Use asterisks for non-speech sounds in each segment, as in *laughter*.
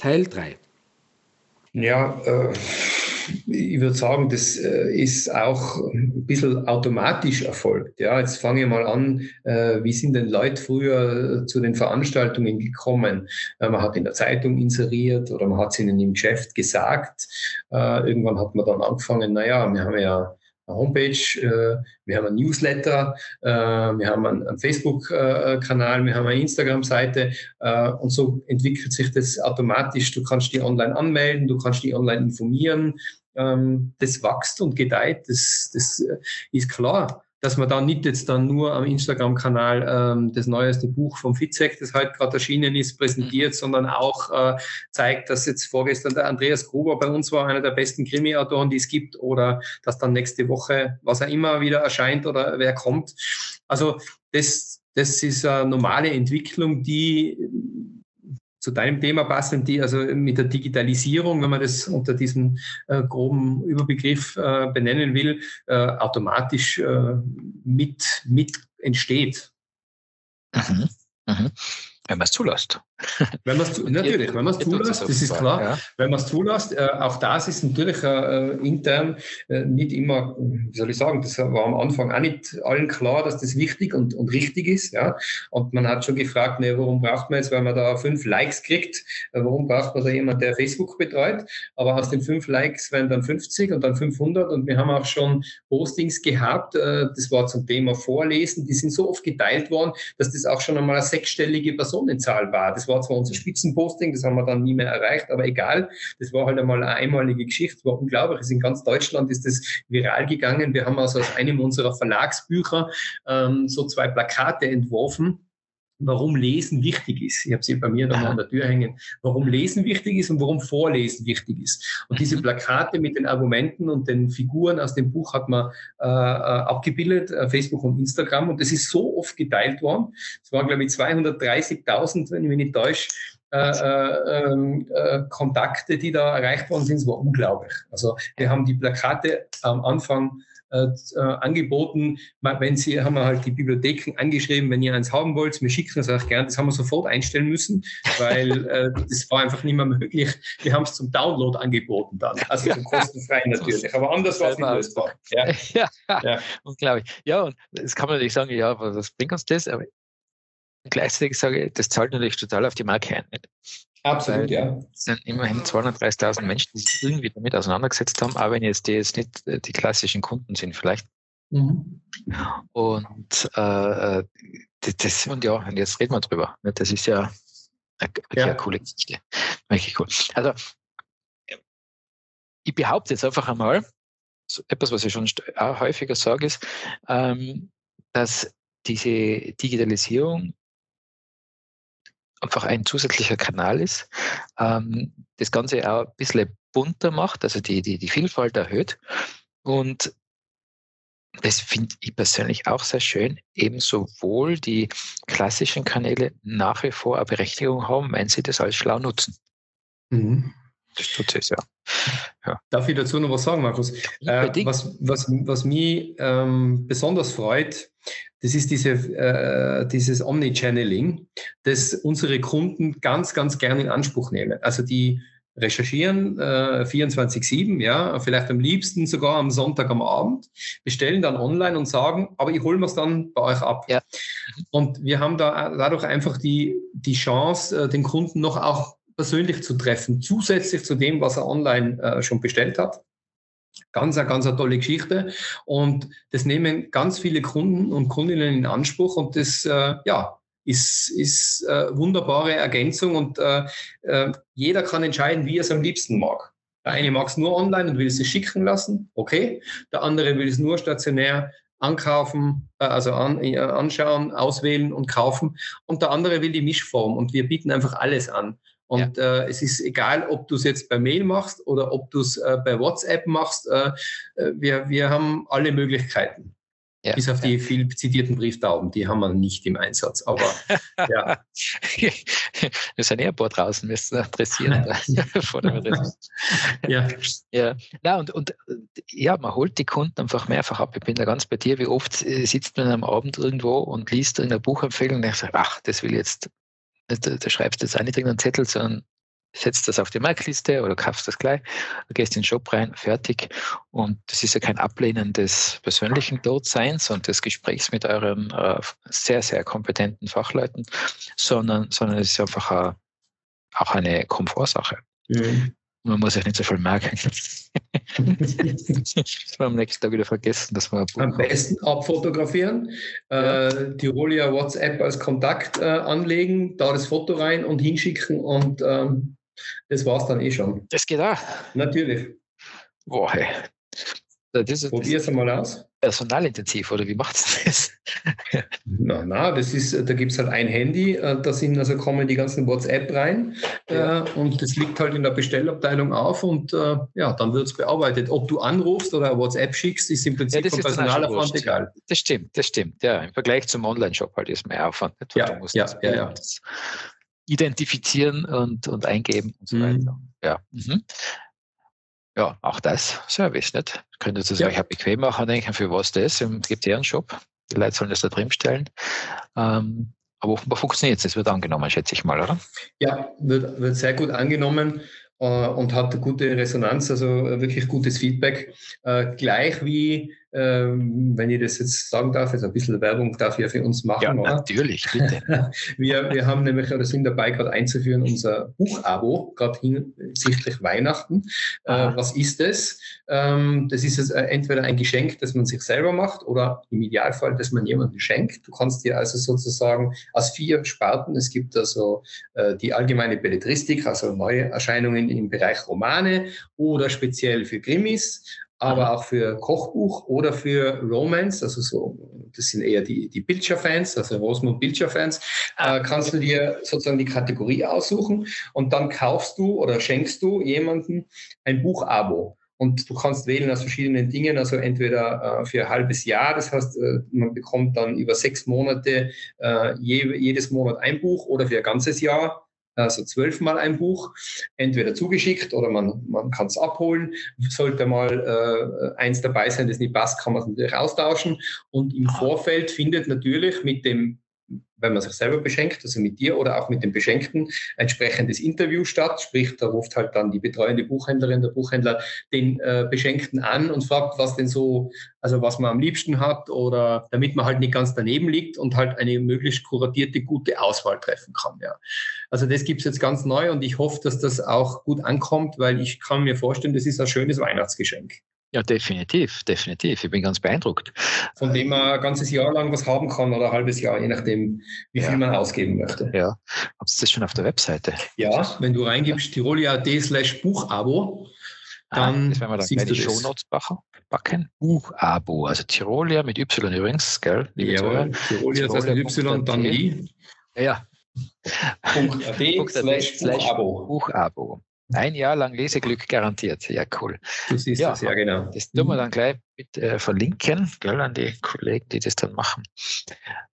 Teil 3. Ja, äh, ich würde sagen, das äh, ist auch ein bisschen automatisch erfolgt. Ja, jetzt fange ich mal an, äh, wie sind denn Leute früher zu den Veranstaltungen gekommen? Äh, man hat in der Zeitung inseriert oder man hat es ihnen im Geschäft gesagt. Äh, irgendwann hat man dann angefangen, naja, wir haben ja Homepage, äh, wir haben ein Newsletter, äh, wir haben einen, Facebook-Kanal, wir haben eine Instagram-Seite äh, und so entwickelt sich das automatisch. Du kannst die online anmelden, du kannst die online informieren. Ähm, das wächst und gedeiht, das, das ist klar dass man da nicht jetzt dann nur am Instagram-Kanal ähm, das neueste Buch vom Fitzek, das heute gerade erschienen ist, präsentiert, mhm. sondern auch äh, zeigt, dass jetzt vorgestern der Andreas Gruber bei uns war, einer der besten Krimi-Autoren, die es gibt, oder dass dann nächste Woche, was er immer wieder erscheint oder wer kommt. Also das, das ist eine normale Entwicklung, die zu deinem Thema passen, die also mit der Digitalisierung, wenn man das unter diesem äh, groben Überbegriff äh, benennen will, äh, automatisch äh, mit, mit entsteht. Mhm. Mhm. Wenn man es zulässt. *laughs* Wenn man es natürlich, wenn man es zulässt, das ist klar. Ja. Wenn man es zulässt, äh, auch das ist natürlich äh, intern äh, nicht immer, wie soll ich sagen, das war am Anfang auch nicht allen klar, dass das wichtig und, und richtig ist. Ja. Und man hat schon gefragt, ne, warum braucht man jetzt, weil man da fünf Likes kriegt, warum braucht man da jemand, der Facebook betreut? Aber aus den fünf Likes werden dann 50 und dann 500 und wir haben auch schon Postings gehabt, das war zum Thema Vorlesen, die sind so oft geteilt worden, dass das auch schon einmal eine sechsstellige Personenzahl. Das war zwar unser Spitzenposting, das haben wir dann nie mehr erreicht, aber egal. Das war halt einmal eine einmalige Geschichte, war unglaublich. Also in ganz Deutschland ist das viral gegangen. Wir haben also aus einem unserer Verlagsbücher ähm, so zwei Plakate entworfen warum Lesen wichtig ist. Ich habe sie bei mir da mal an der Tür hängen, warum Lesen wichtig ist und warum Vorlesen wichtig ist. Und diese mhm. Plakate mit den Argumenten und den Figuren aus dem Buch hat man äh, äh abgebildet, äh, Facebook und Instagram. Und das ist so oft geteilt worden. Es waren, glaube ich, 230.000, wenn ich mich nicht täusche, äh, äh, ähm, äh, Kontakte, die da erreicht worden sind. Es war unglaublich. Also wir haben die Plakate am Anfang äh, äh, angeboten, wenn Sie, haben wir halt die Bibliotheken angeschrieben, wenn ihr eins haben wollt, wir schicken es euch gern. Das haben wir sofort einstellen müssen, weil *laughs* äh, das war einfach nicht mehr möglich. Wir haben es zum Download angeboten dann, also zum kostenfrei *laughs* natürlich. Aber anders war es nicht lösbar. Ja. *laughs* ja, ja. unglaublich. Ja, und das kann man natürlich sagen, ja, was bringt uns das? Aber gleichzeitig sage ich, das zahlt natürlich total auf die Marke ein. Nicht? Absolut, Weil ja. Es sind immerhin 230.000 Menschen, die sich irgendwie damit auseinandergesetzt haben, auch wenn jetzt die jetzt nicht äh, die klassischen Kunden sind, vielleicht. Mhm. Und äh, das, und ja, und jetzt reden wir drüber. Das ist ja eine, ja. eine coole Geschichte. Wirklich cool. Also, ich behaupte jetzt einfach einmal, so etwas, was ich schon häufiger sage, ist, ähm, dass diese Digitalisierung einfach ein zusätzlicher Kanal ist, ähm, das Ganze auch ein bisschen bunter macht, also die, die, die Vielfalt erhöht. Und das finde ich persönlich auch sehr schön, eben sowohl die klassischen Kanäle nach wie vor eine Berechtigung haben, wenn sie das als schlau nutzen. Mhm. Das tut es, ja. ja. Darf ich dazu noch was sagen, Markus? Äh, was, was, was mich ähm, besonders freut, das ist diese, äh, dieses Omnichanneling, das unsere Kunden ganz, ganz gerne in Anspruch nehmen. Also die recherchieren äh, 24-7, ja, vielleicht am liebsten sogar am Sonntag am Abend, bestellen dann online und sagen, aber ich hole mir es dann bei euch ab. Ja. Und wir haben da dadurch einfach die, die Chance, äh, den Kunden noch auch persönlich zu treffen, zusätzlich zu dem, was er online äh, schon bestellt hat. Ganz, eine, ganz eine tolle Geschichte. Und das nehmen ganz viele Kunden und Kundinnen in Anspruch. Und das, äh, ja, ist, ist äh, wunderbare Ergänzung. Und äh, äh, jeder kann entscheiden, wie er es am liebsten mag. Der eine mag es nur online und will es sich schicken lassen. Okay. Der andere will es nur stationär ankaufen, äh, also an, äh, anschauen, auswählen und kaufen. Und der andere will die Mischform. Und wir bieten einfach alles an. Und ja. äh, es ist egal, ob du es jetzt bei Mail machst oder ob du es äh, bei WhatsApp machst. Äh, äh, wir, wir haben alle Möglichkeiten. Ja, Bis auf die viel zitierten Brieftauben, die haben wir nicht im Einsatz. Aber *laughs* ja. Wir sind eher ein paar draußen, müssen *laughs* *laughs* dem ja. ja. Na, und, und ja, man holt die Kunden einfach mehrfach ab. Ich bin da ganz bei dir. Wie oft äh, sitzt man am Abend irgendwo und liest in der Buchempfehlung und denkt, ach, das will jetzt, da schreibst du jetzt auch nicht irgendeinen Zettel, sondern setzt das auf die Marktliste oder kaufst das gleich, gehst in den Shop rein, fertig. Und das ist ja kein Ablehnen des persönlichen Dortseins und des Gesprächs mit euren äh, sehr, sehr kompetenten Fachleuten, sondern, sondern es ist einfach a, auch eine Komfortsache. Mhm. Man muss sich nicht so viel merken. das *laughs* war am nächsten Tag wieder vergessen, dass man am besten abfotografieren, ja. äh, Tirolia WhatsApp als Kontakt äh, anlegen, da das Foto rein und hinschicken und ähm, das war es dann eh schon. Das geht auch. Natürlich. Boah, hey. Probier es einmal aus. Personalintensiv, oder wie macht es das? *laughs* na, na, das ist, da gibt es halt ein Handy, äh, da sind, also kommen die ganzen WhatsApp rein ja. äh, und das liegt halt in der Bestellabteilung auf und äh, ja, dann wird es bearbeitet. Ob du anrufst oder WhatsApp schickst, ist im Prinzip ja, vom Personalaufwand egal. Das stimmt, das stimmt. Ja, im Vergleich zum Online-Shop halt ist mehr Aufwand. Nicht? Ja, du musst ja, ja, ja identifizieren und, und eingeben und so mhm. weiter. Ja. Mhm. Ja, auch das Service, nicht? Könntet ihr es ja. euch auch bequem machen, denken, für was das? Es gibt ja einen Shop. Die Leute sollen das da drin stellen. Ähm, aber offenbar funktioniert es. Es wird angenommen, schätze ich mal, oder? Ja, wird, wird sehr gut angenommen äh, und hat gute Resonanz, also äh, wirklich gutes Feedback. Äh, gleich wie ähm, wenn ich das jetzt sagen darf, jetzt ein bisschen Werbung darf ich ja für uns machen. Ja, oder? natürlich, bitte. *laughs* wir, wir haben nämlich oder sind dabei, gerade einzuführen, unser Buchabo, gerade hinsichtlich Weihnachten. Äh, was ist das? Ähm, das ist jetzt, äh, entweder ein Geschenk, das man sich selber macht oder im Idealfall, das man jemandem schenkt. Du kannst dir also sozusagen aus vier Sparten, es gibt also äh, die allgemeine Belletristik, also neue Erscheinungen im Bereich Romane oder speziell für Krimis aber auch für Kochbuch oder für Romance, also so, das sind eher die, die Pilcher-Fans, also Rosemund Pilcher-Fans, ah. äh, kannst du dir sozusagen die Kategorie aussuchen und dann kaufst du oder schenkst du jemandem ein Buch-Abo. Und du kannst wählen aus verschiedenen Dingen, also entweder äh, für ein halbes Jahr, das heißt, äh, man bekommt dann über sechs Monate äh, je, jedes Monat ein Buch oder für ein ganzes Jahr also zwölfmal ein Buch, entweder zugeschickt oder man, man kann es abholen. Sollte mal äh, eins dabei sein, das nicht passt, kann man es natürlich austauschen. Und im Vorfeld findet natürlich mit dem wenn man sich selber beschenkt, also mit dir oder auch mit dem Beschenkten, entsprechendes Interview statt. Sprich, da ruft halt dann die betreuende Buchhändlerin, der Buchhändler den äh, Beschenkten an und fragt, was denn so, also was man am liebsten hat oder damit man halt nicht ganz daneben liegt und halt eine möglichst kuratierte, gute Auswahl treffen kann. Ja. Also das gibt's jetzt ganz neu und ich hoffe, dass das auch gut ankommt, weil ich kann mir vorstellen, das ist ein schönes Weihnachtsgeschenk. Ja, definitiv, definitiv. Ich bin ganz beeindruckt. Von dem man ein ganzes Jahr lang was haben kann oder ein halbes Jahr, je nachdem, wie viel man ausgeben möchte. Ja. Habt ihr das schon auf der Webseite? Ja, wenn du reingibst tirolia.at slash Buchabo, ah, dann ah, das werden wir dann die Shownotes backen. Buchabo, also Tirolia mit Y übrigens, gell? Jawohl, Tirolia, das heißt mit Y, dann I. Ja. Punkt .at slash Buchabo. Buchabo. Ein Jahr lang Leseglück garantiert. Ja, cool. Du siehst ja, das, ja, genau. Das tun wir mhm. dann gleich mit äh, verlinken, gell, an die Kollegen, die das dann machen,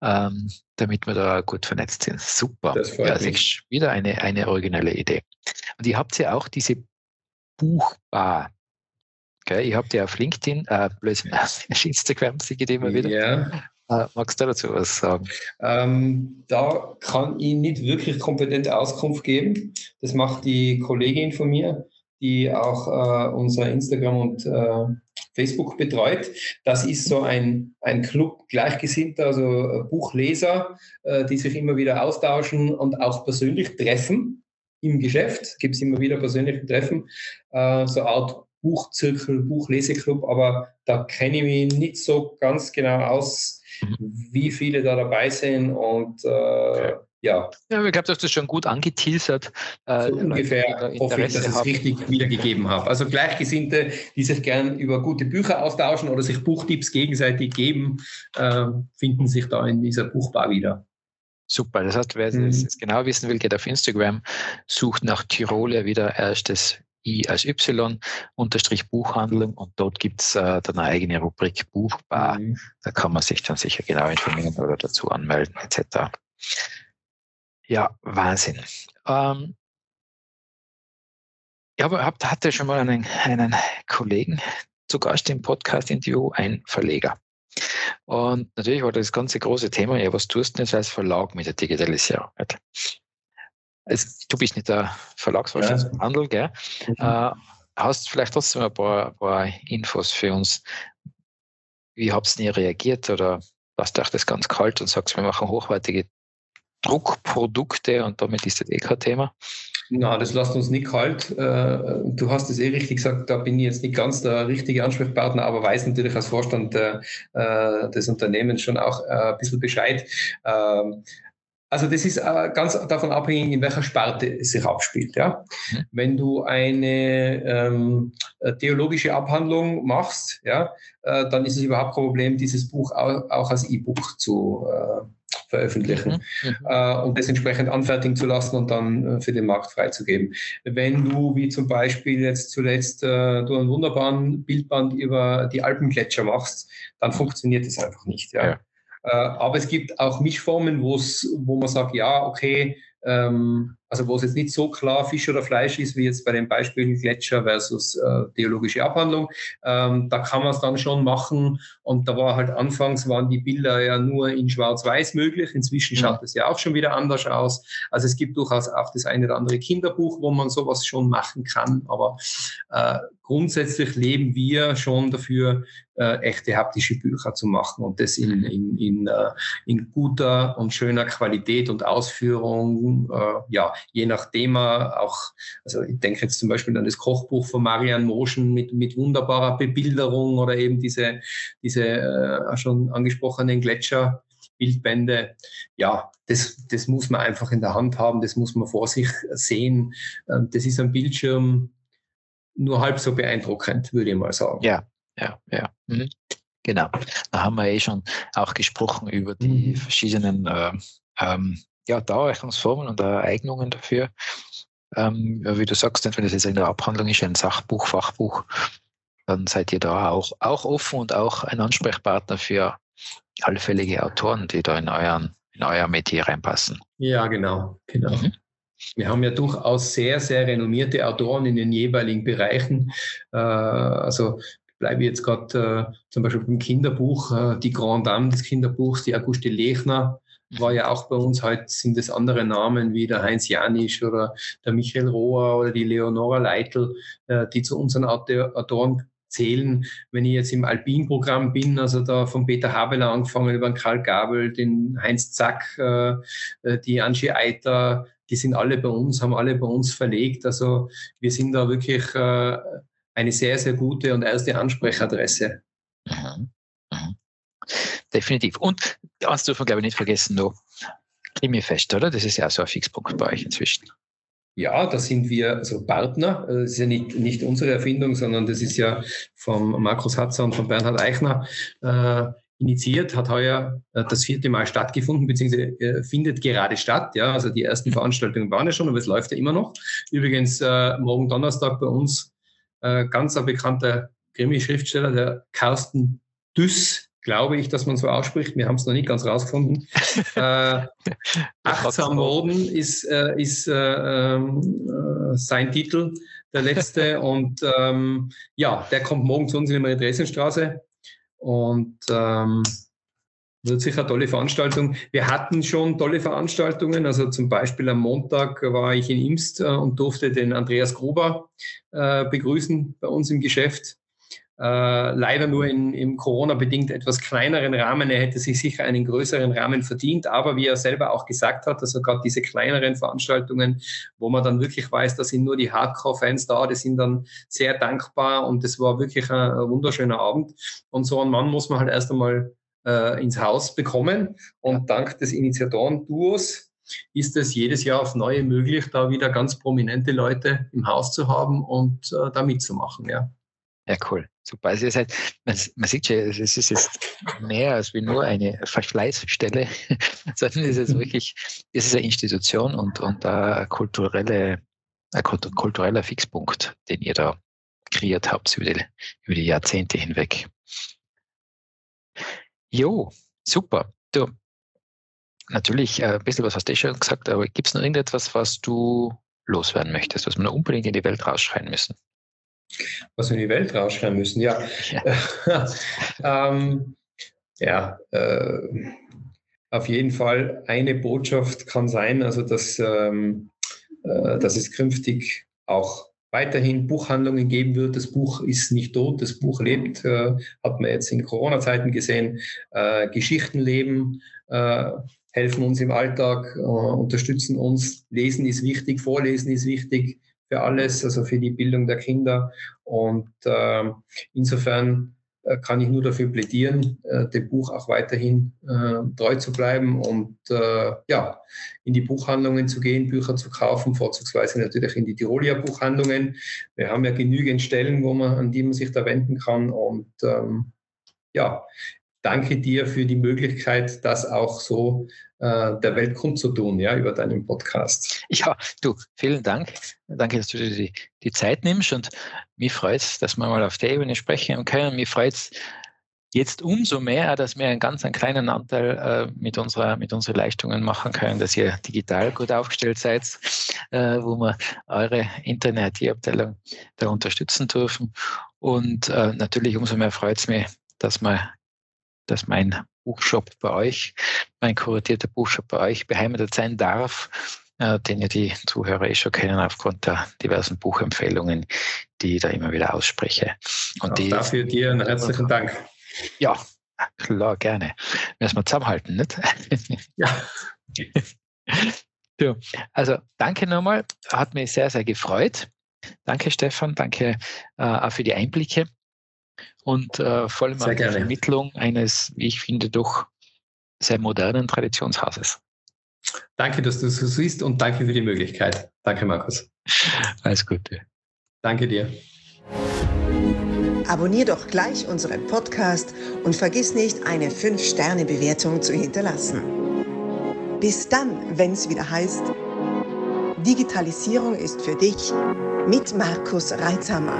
ähm, damit wir da gut vernetzt sind. Super. Das ja, das ist wieder eine, eine originelle Idee. Und ihr habt ja auch diese Buchbar. Okay, ihr habt ja auf LinkedIn, äh, blöd, auf *laughs* Instagram, sie geht immer wieder. Ja. Äh, magst du dazu was sagen? Ähm, da kann ich nicht wirklich kompetente Auskunft geben. Das macht die Kollegin von mir, die auch äh, unser Instagram und äh, Facebook betreut. Das ist so ein, ein Club Gleichgesinnter, also äh, Buchleser, äh, die sich immer wieder austauschen und auch persönlich treffen im Geschäft. Gibt es immer wieder persönliche Treffen, äh, so Art Buchzirkel, Buchleseklub, aber da kenne ich mich nicht so ganz genau aus. Wie viele da dabei sind und äh, okay. ja. Ja, ich glaube, dass das schon gut angeteasert. Äh, so ungefähr hoffe ich, dass ich es richtig wiedergegeben habe. Also Gleichgesinnte, die sich gern über gute Bücher austauschen oder sich Buchtipps gegenseitig geben, äh, finden sich da in dieser Buchbar wieder. Super. Das heißt, wer mhm. das genau wissen will, geht auf Instagram, sucht nach Tiroler wieder erstes I als Y, Unterstrich Buchhandlung und dort gibt's äh, dann eine eigene Rubrik Buchbar. Mhm. Da kann man sich dann sicher genau informieren oder dazu anmelden etc. Ja, Wahnsinn. Ähm, ich habe, hatte schon mal einen, einen Kollegen zu Gast im Podcast-Interview, ein Verleger. Und natürlich war das ganze große Thema, ja, was tust du jetzt als Verlag mit der Digitalisierung? Also, du bist nicht der Verlagsvorstand ja. Handel, gell? Mhm. Äh, hast vielleicht trotzdem ein paar, paar, Infos für uns. Wie habt ihr reagiert oder lasst euch das ganz kalt und sagst, wir machen hochwertige Druckprodukte und damit ist das eh kein Thema? Na, das lässt uns nicht kalt. Äh, du hast es eh richtig gesagt, da bin ich jetzt nicht ganz der richtige Ansprechpartner, aber weiß natürlich als Vorstand äh, des Unternehmens schon auch äh, ein bisschen Bescheid. Also das ist ganz davon abhängig, in welcher Sparte es sich abspielt. Ja? Mhm. Wenn du eine ähm, theologische Abhandlung machst, ja, äh, dann ist es überhaupt kein Problem, dieses Buch auch, auch als E-Book zu, äh, veröffentlichen mhm. mhm. äh, und das entsprechend anfertigen zu lassen und dann äh, für den Markt freizugeben. Wenn du, wie zum Beispiel jetzt zuletzt, äh, du einen wunderbaren Bildband über die Alpengletscher machst, dann funktioniert das einfach nicht. Ja. ja. Äh, aber es gibt auch Mischformen, wo man sagt, ja, okay, ähm, also wo es jetzt nicht so klar Fisch oder Fleisch ist, wie jetzt bei den Beispielen Gletscher versus äh, theologische Abhandlung. Ähm, da kann man es dann schon machen. Und da war halt anfangs waren die Bilder ja nur in Schwarz-Weiß möglich. Inzwischen schaut es ja auch schon wieder anders aus. Also es gibt durchaus auch das eine oder andere Kinderbuch, wo man sowas schon machen kann. Aber äh, grundsätzlich leben wir schon dafür, äh, echte haptische Bücher zu machen und das in, in, in, äh, in guter und schöner Qualität und Ausführung. Äh, ja, je nach Thema auch, also ich denke jetzt zum Beispiel an das Kochbuch von Marian Moschen mit, mit wunderbarer Bebilderung oder eben diese, diese äh, schon angesprochenen Gletscher. Bildbände, ja, das, das muss man einfach in der Hand haben, das muss man vor sich sehen. Ähm, das ist am Bildschirm nur halb so beeindruckend, würde ich mal sagen. Ja, ja, ja. Mhm. Genau. Da haben wir eh schon auch gesprochen über die mhm. verschiedenen äh, ähm, ja, Dauerrechnungsformen und Eignungen dafür. Ähm, wie du sagst, wenn das jetzt in der Abhandlung ist, ein Sachbuch, Fachbuch, dann seid ihr da auch, auch offen und auch ein Ansprechpartner für allfällige Autoren, die da in, euren, in euer Metier reinpassen. Ja, genau, genau. Mhm. Wir haben ja durchaus sehr, sehr renommierte Autoren in den jeweiligen Bereichen. Äh, also bleibe jetzt gerade äh, zum Beispiel beim Kinderbuch, äh, die Grand Dame des Kinderbuchs, die Auguste Lechner, war ja auch bei uns, heute sind es andere Namen wie der Heinz Janisch oder der Michael Rohr oder die Leonora Leitl, äh, die zu unseren Autoren zählen. Wenn ich jetzt im Alpin-Programm bin, also da von Peter Habeler angefangen über den Karl Gabel, den Heinz Zack, äh, äh, die Angie Eiter, die sind alle bei uns, haben alle bei uns verlegt. Also wir sind da wirklich eine sehr, sehr gute und erste Ansprechadresse. Mhm. Mhm. Definitiv. Und eins dürfen wir, glaube ich, nicht vergessen, noch Krimifest, oder? Das ist ja auch so ein Fixpunkt bei euch inzwischen. Ja, da sind wir also Partner. Das ist ja nicht, nicht unsere Erfindung, sondern das ist ja vom Markus Hatzer und von Bernhard Eichner äh, initiiert, hat heuer äh, das vierte Mal stattgefunden, beziehungsweise äh, findet gerade statt. Ja, also die ersten Veranstaltungen waren ja schon, aber es läuft ja immer noch. Übrigens, äh, morgen Donnerstag bei uns äh, ganz ein bekannter Krimi-Schriftsteller, der Carsten Düss, glaube ich, dass man so ausspricht. Wir haben es noch nicht ganz rausgefunden. *laughs* äh, Achtsam worden ist, äh, ist äh, äh, sein Titel, der letzte. *laughs* und ähm, ja, der kommt morgen zu uns in die Marie-Dresden-Straße. Und ähm, wird sicher eine tolle Veranstaltung. Wir hatten schon tolle Veranstaltungen. Also zum Beispiel am Montag war ich in Imst äh, und durfte den Andreas Gruber äh, begrüßen bei uns im Geschäft. Äh, leider nur in, im Corona-bedingt etwas kleineren Rahmen. Er hätte sich sicher einen größeren Rahmen verdient, aber wie er selber auch gesagt hat, also gerade diese kleineren Veranstaltungen, wo man dann wirklich weiß, da sind nur die Hardcore-Fans da, die sind dann sehr dankbar und das war wirklich ein, ein wunderschöner Abend. Und so einen Mann muss man halt erst einmal äh, ins Haus bekommen und dank des Initiatoren-Duos ist es jedes Jahr auf neue möglich, da wieder ganz prominente Leute im Haus zu haben und äh, da mitzumachen. Ja. Ja, cool. Super. Also halt, man, man sieht schon, es ist jetzt mehr als wie nur eine Verschleißstelle, *laughs* sondern es ist wirklich, es ist eine Institution und, und eine kulturelle, ein kultureller Fixpunkt, den ihr da kreiert habt über die, über die Jahrzehnte hinweg. Jo, super. Du, natürlich, äh, ein bisschen was hast du eh schon gesagt, aber gibt es noch irgendetwas, was du loswerden möchtest, was wir unbedingt in die Welt rausschreien müssen? Was wir in die Welt rausschreien müssen, ja. Ja, *laughs* ähm, ja äh, auf jeden Fall eine Botschaft kann sein, also dass, ähm, äh, dass es künftig auch weiterhin Buchhandlungen geben wird. Das Buch ist nicht tot, das Buch lebt, äh, hat man jetzt in Corona-Zeiten gesehen. Äh, Geschichten leben, äh, helfen uns im Alltag, äh, unterstützen uns. Lesen ist wichtig, Vorlesen ist wichtig für alles, also für die Bildung der Kinder. Und äh, insofern kann ich nur dafür plädieren, äh, dem Buch auch weiterhin äh, treu zu bleiben und äh, ja, in die Buchhandlungen zu gehen, Bücher zu kaufen, vorzugsweise natürlich in die Tirolia Buchhandlungen. Wir haben ja genügend Stellen, wo man, an die man sich da wenden kann. Und ähm, ja, danke dir für die Möglichkeit, das auch so der Welt kundzutun, ja, über deinen Podcast. Ja, du, vielen Dank. Danke, dass du dir die, die Zeit nimmst und mich freut es, dass wir mal auf der Ebene sprechen können. Mich freut es jetzt umso mehr, dass wir einen ganz einen kleinen Anteil äh, mit, unserer, mit unseren Leistungen machen können, dass ihr digital gut aufgestellt seid, äh, wo wir eure Internet-Abteilung da unterstützen dürfen. Und äh, natürlich umso mehr freut es mich, dass wir dass mein Buchshop bei euch, mein kuratierter Buchshop bei euch beheimatet sein darf, äh, den ja die Zuhörer eh schon kennen aufgrund der diversen Buchempfehlungen, die ich da immer wieder ausspreche. Und die, dafür dir einen herzlichen Dank. Ja, klar, gerne. Müssen wir zusammenhalten, nicht? *laughs* Ja. so, also danke nochmal, hat mich sehr, sehr gefreut. Danke, Stefan, danke äh, auch für die Einblicke und äh, vor allem auch die Vermittlung eines, wie ich finde, doch sehr modernen Traditionshauses. Danke, dass du so siehst und danke für die Möglichkeit. Danke, Markus. Alles Gute. Danke dir. Abonnier doch gleich unseren Podcast und vergiss nicht, eine 5-Sterne-Bewertung zu hinterlassen. Bis dann, wenn es wieder heißt, Digitalisierung ist für dich mit Markus Reitzhammer.